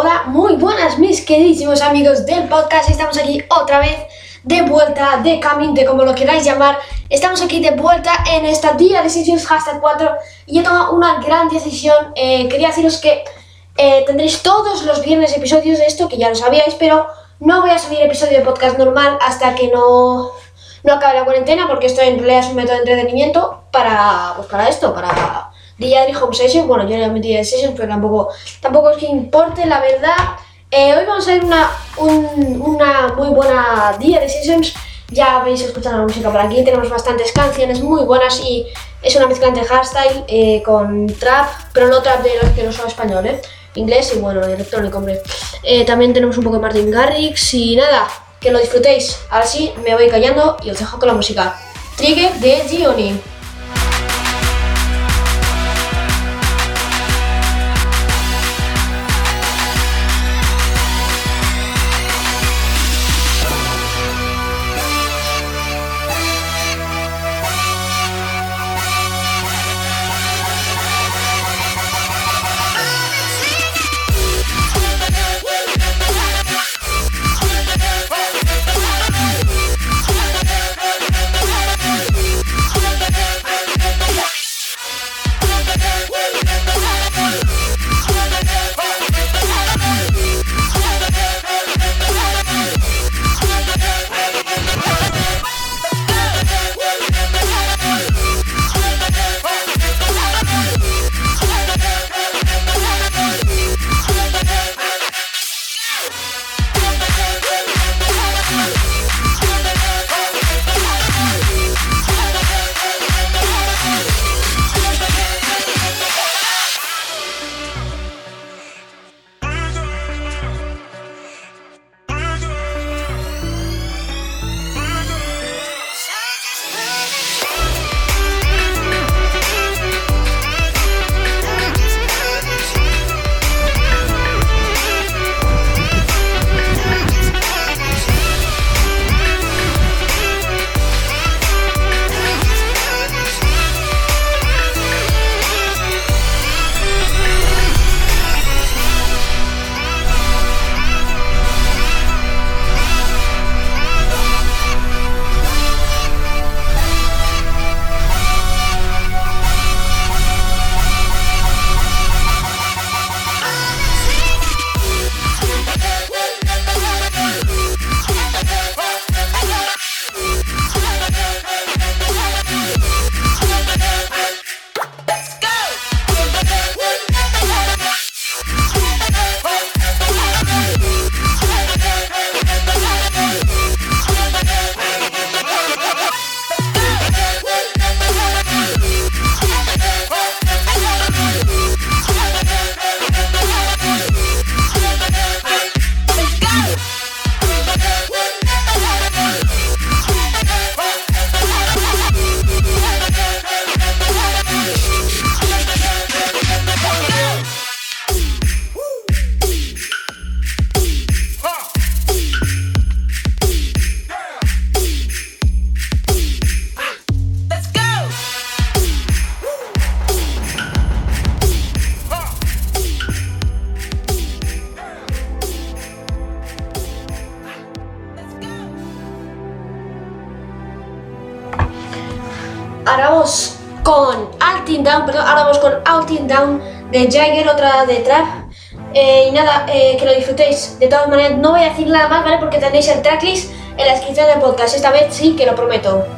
Hola, muy buenas mis queridísimos amigos del podcast. Estamos aquí otra vez de vuelta, de camino, de como lo queráis llamar. Estamos aquí de vuelta en esta Día Decisions Hashtag 4 y he tomado una gran decisión. Eh, quería deciros que eh, tendréis todos los viernes episodios de esto, que ya lo sabíais, pero no voy a subir episodio de podcast normal hasta que no, no acabe la cuarentena, porque esto en realidad es un método de entretenimiento para, pues para esto, para Diary Home Session. Bueno, yo ya metí de Session, pero tampoco, tampoco es que importe, la verdad. Eh, hoy vamos a ver una, un- una muy buena día de Sessions. Ya habéis escuchado la música por aquí, tenemos bastantes canciones muy buenas y es una mezcla entre hardstyle eh, con trap, pero no trap de los que no son español, ¿eh? inglés y bueno, electrónico, hombre. Eh, también tenemos un poco de Martin Garrix y nada, que lo disfrutéis. Ahora sí, me voy callando y os dejo con la música. Trigger de Gioni. De Jagger, otra de Trap. Eh, y nada, eh, que lo disfrutéis. De todas maneras, no voy a decir nada más, ¿vale? Porque tenéis el tracklist en la descripción del podcast. Esta vez sí que lo prometo.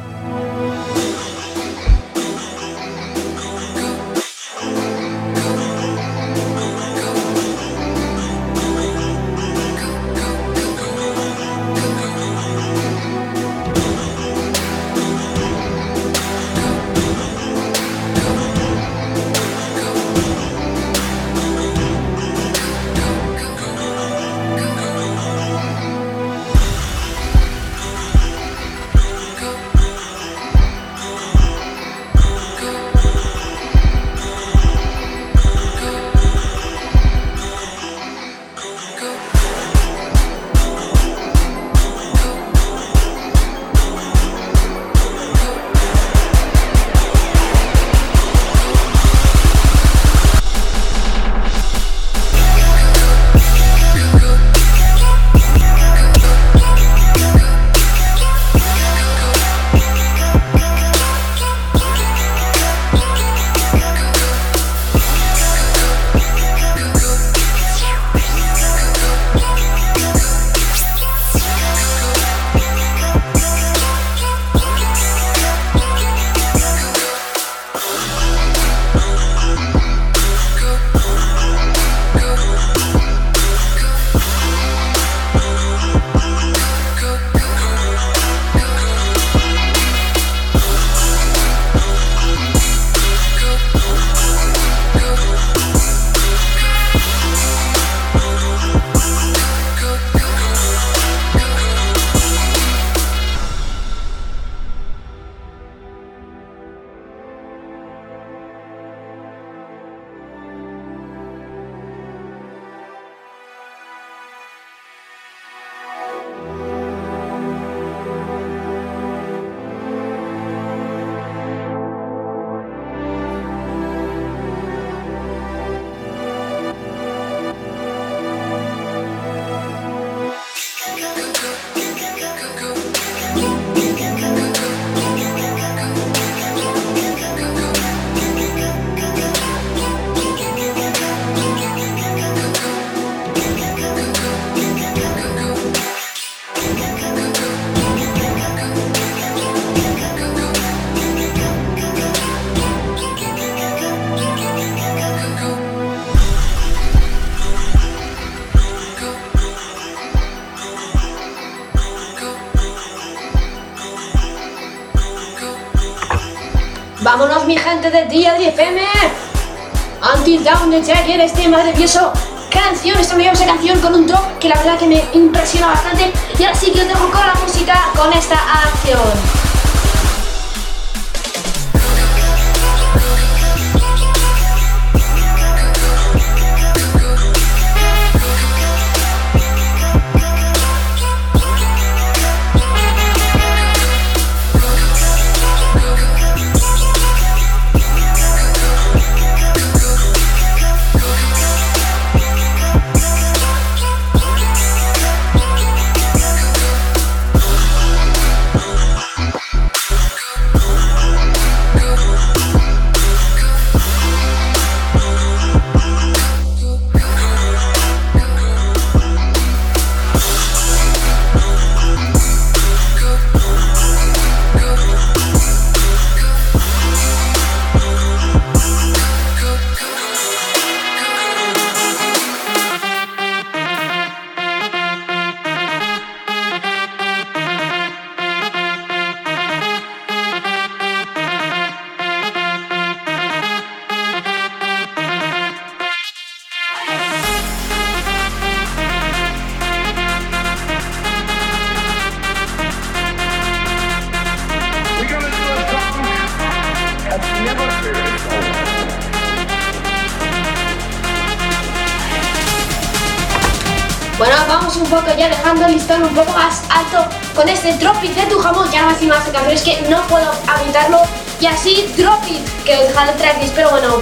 FM. Until Down de Jagger, este maravilloso canción, esta maravillosa canción con un drop que la verdad que me impresiona bastante. Y ahora sí que os dejo con la música, con esta acción. Bueno, vamos un poco ya dejando el listón un poco más alto con este Drop It de tu jamón. Ya no más canciones que no puedo evitarlo. Y así Drop It, que dejar el tracklist, pero bueno.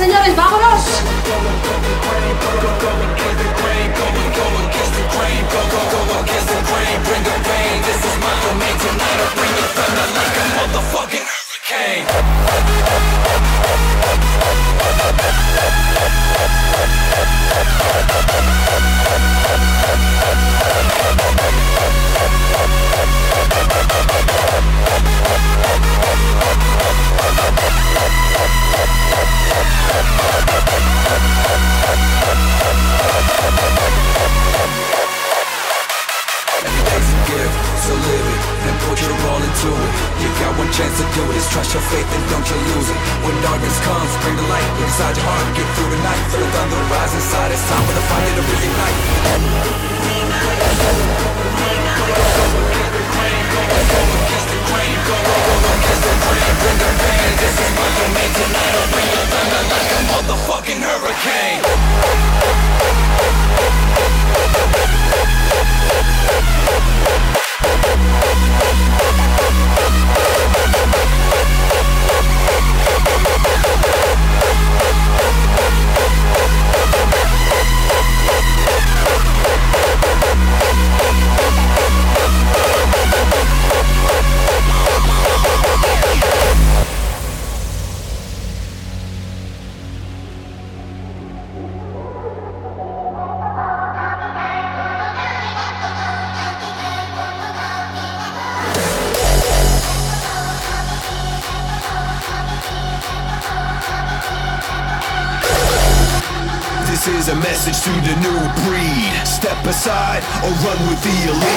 señores, vámonos. Message to the new breed. Step aside or run with the elite.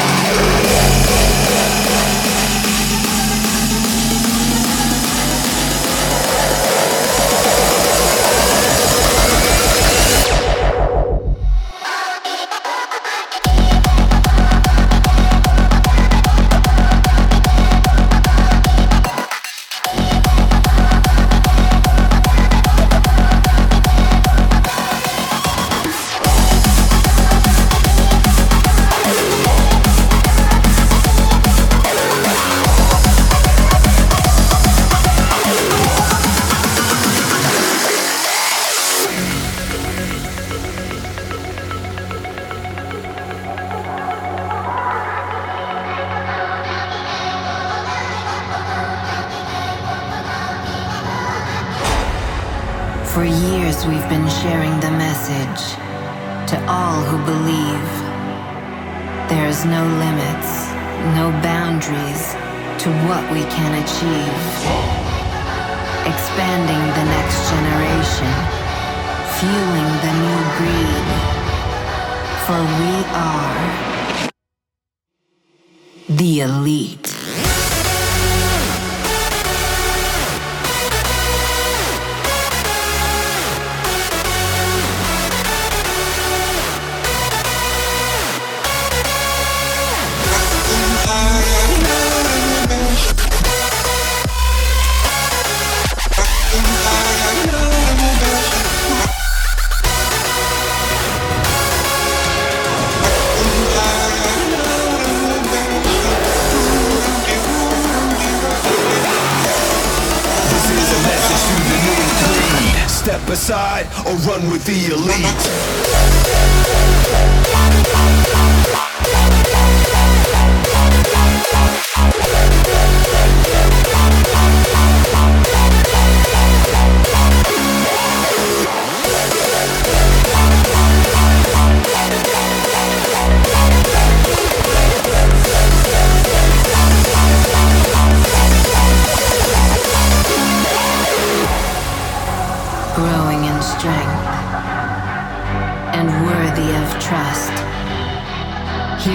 Message to all who believe. There's no limits, no boundaries to what we can achieve. Expanding the next generation, fueling the new breed. For we are the elite. Aside or run with the elite.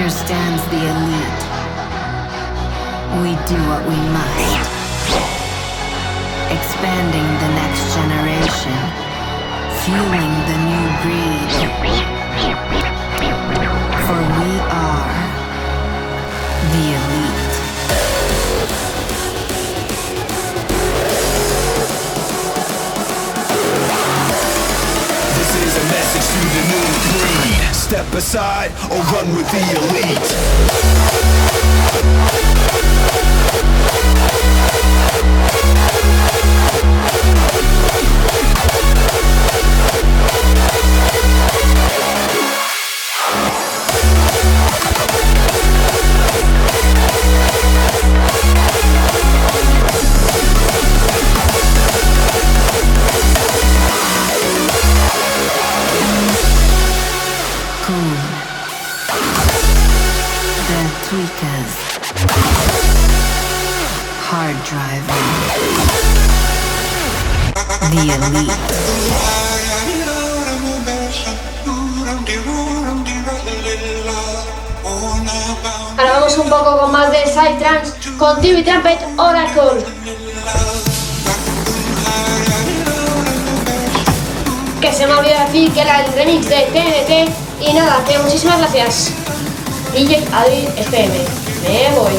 Here stands the elite. We do what we must. Expanding the next generation, fueling the new breed. For we are the elite. This is a message to the new breed. Step aside or run with the elite. Ahora vamos un poco con más de side trance con TV Trumpet Oracle. Que se me olvidó decir que era el remix de TNT. Y nada, que muchísimas gracias. DJ Adri FM. Me voy.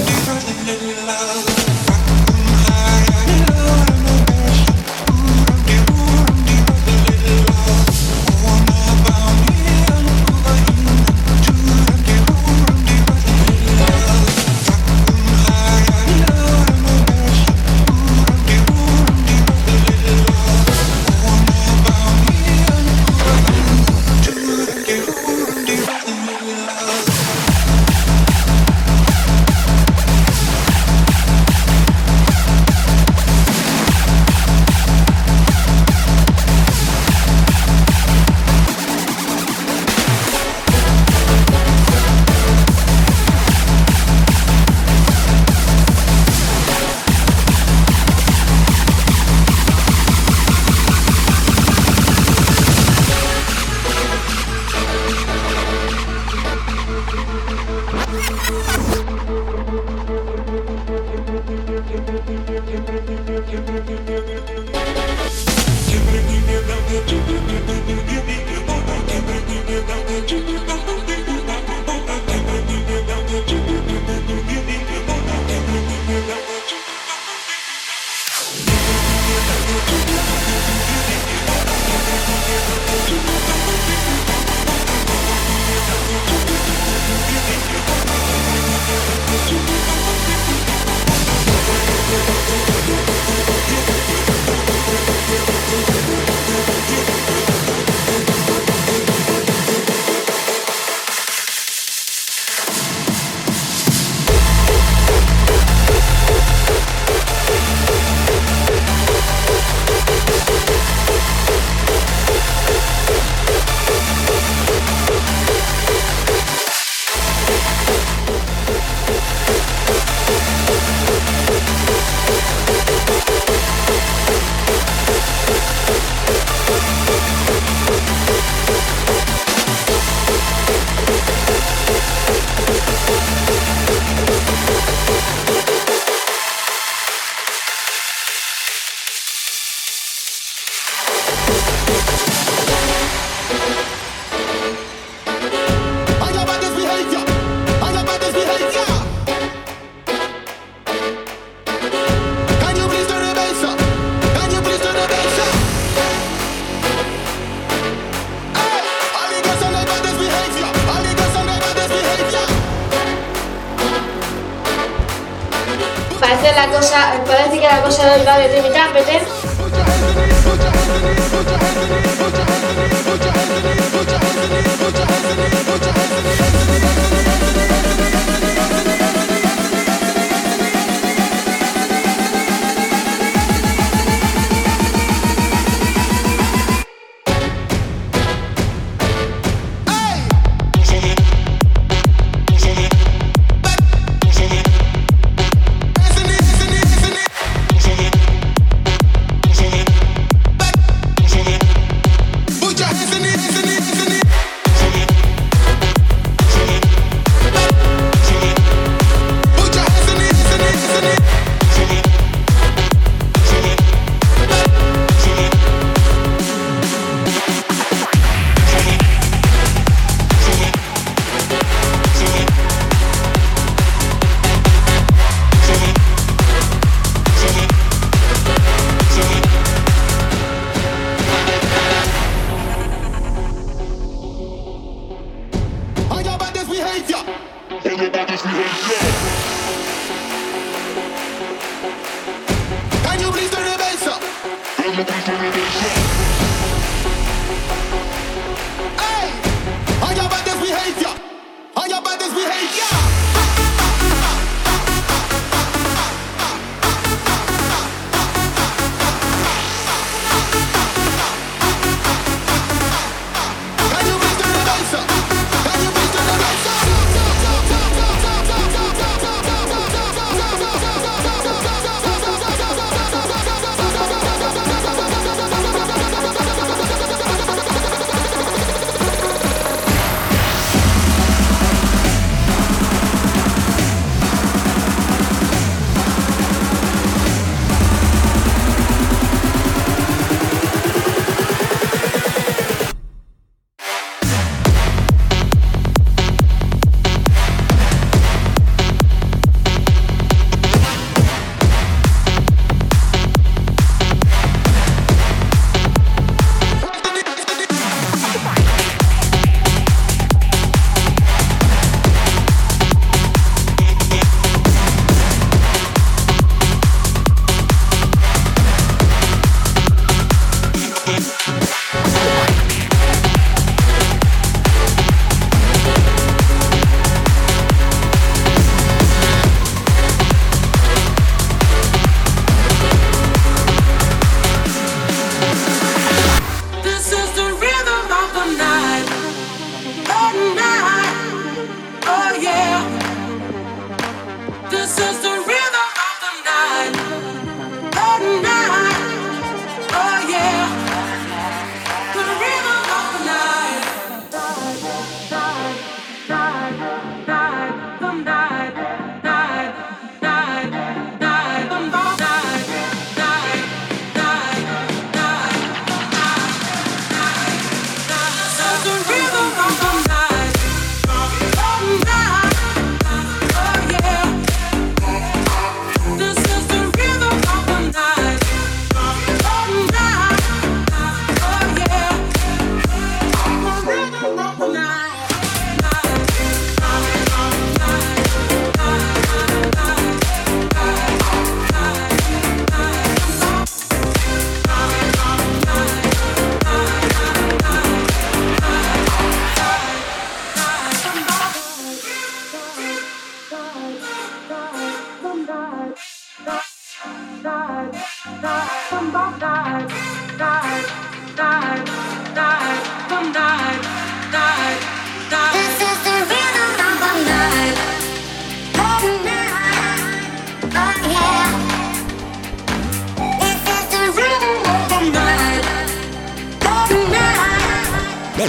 Parece, la cosa, parece que la cosa del barrio de mi támpete.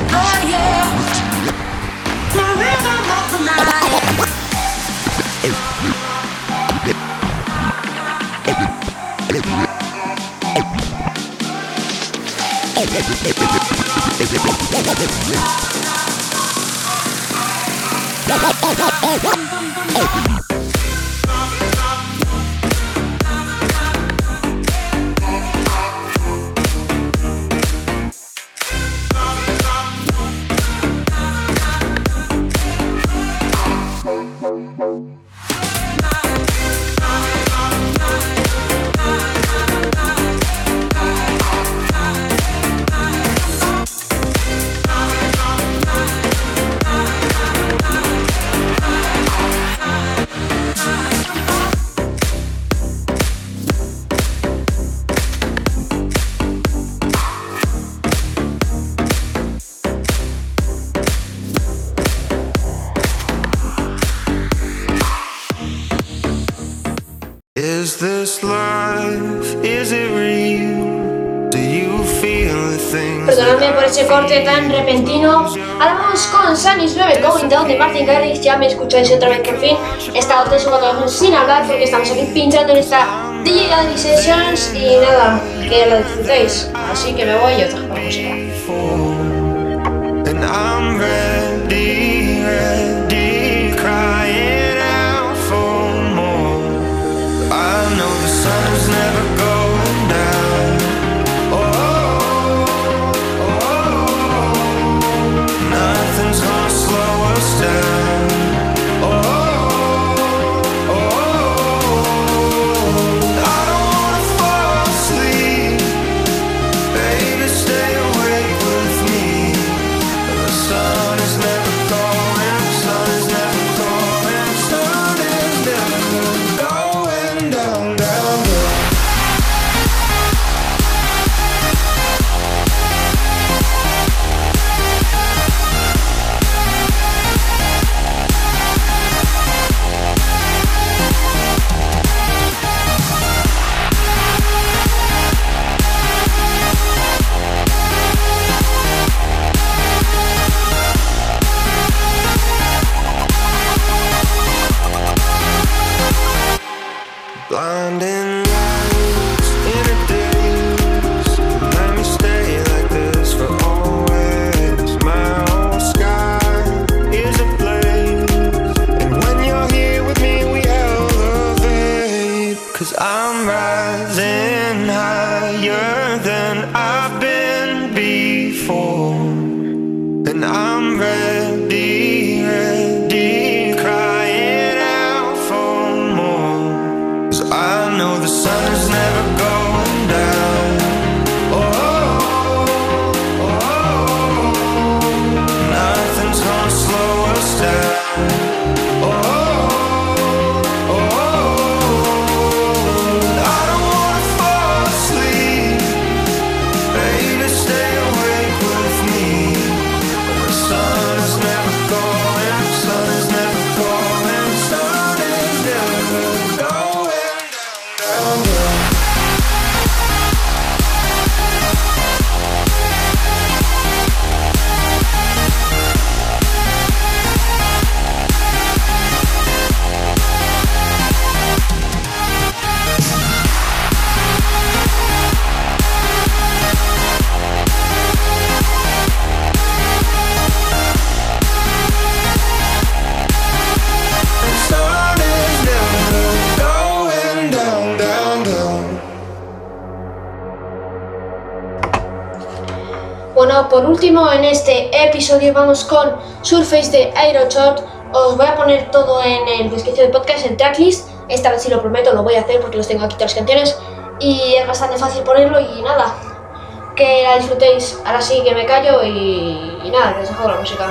Oh, Perdonadme por ese corte tan repentino. Ahora vamos con Sunny's 9 Going Down de Martin Garrix. Ya me escucháis otra vez por fin. He estado 3 o 4 años sin hablar porque estamos aquí pinchando en esta DJ Adri Sessions. Y nada, que lo disfrutéis. Así que me voy y con música. times never Por último en este episodio vamos con Surface de Aeroshot. Os voy a poner todo en el descripción del podcast, en tracklist. Esta vez sí lo prometo, lo voy a hacer porque los tengo aquí todas las canciones. Y es bastante fácil ponerlo y nada. Que la disfrutéis. Ahora sí que me callo y, nada, que os dejo la música.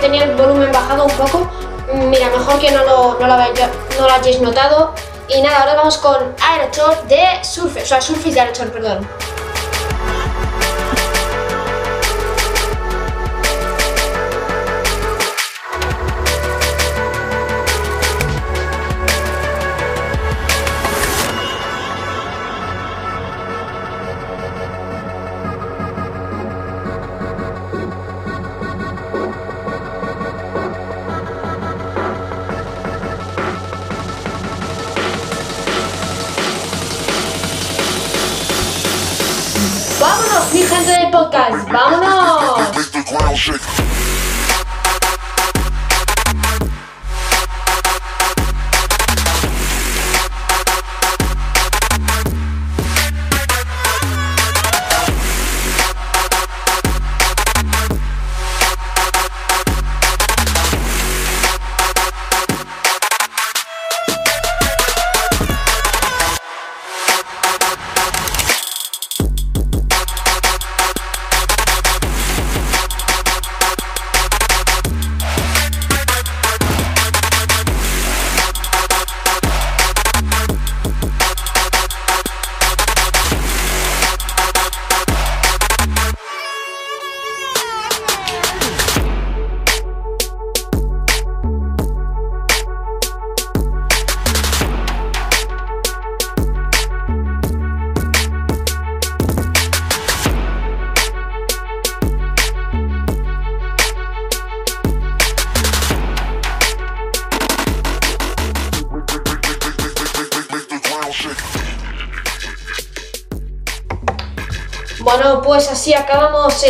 Tenía el volumen bajado un poco. Mira, mejor que no lo, no lo, no lo hayáis notado. Y nada, ahora vamos con Aerochor de Surface, o sea, Surface de Aerochor, perdón.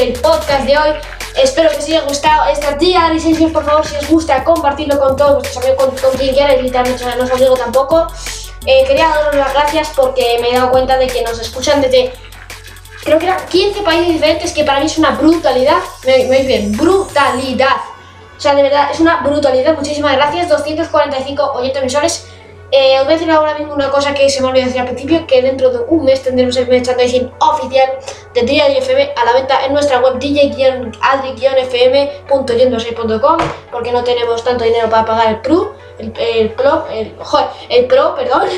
El podcast de hoy. Espero que os haya gustado esta tía licencias. Por favor, si os gusta, compartidlo con todos vuestros amigos, con, con quien quierais. Literalmente, o sea, no os obligo tampoco. Eh, quería daros las gracias porque me he dado cuenta de que nos escuchan desde creo que eran 15 países diferentes, que para mí es una brutalidad. Me, me bien, brutalidad. O sea, de verdad, es una brutalidad. Muchísimas gracias. 245 oyentes mensuales. Eh, os voy a decir ahora mismo una cosa que se me olvidó decir al principio, que dentro de un mes tendremos el merchandising oficial de DJ FM a la venta en nuestra web dj-adri-fm.yendose.com porque no tenemos tanto dinero para pagar el Pro, el, el el, joder, el Pro, perdón.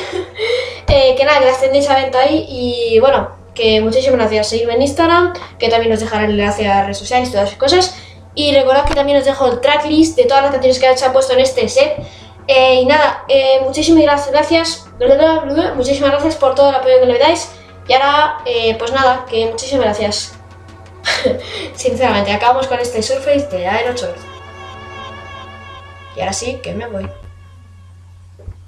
Eh, que nada, que las tendréis a venta ahí y bueno, que muchísimas gracias. Seguidme en Instagram, que también os dejaré el enlace a redes sociales y todas esas cosas. Y recordad que también os dejo el tracklist de todas las canciones que han puesto en este set. Eh, y nada, eh, muchísimas gracias, gracias, muchísimas gracias por todo el apoyo que le dais. Y ahora, eh, pues nada, que muchísimas gracias. Sinceramente, acabamos con este Surface de Aerochor. Y ahora sí, que me voy.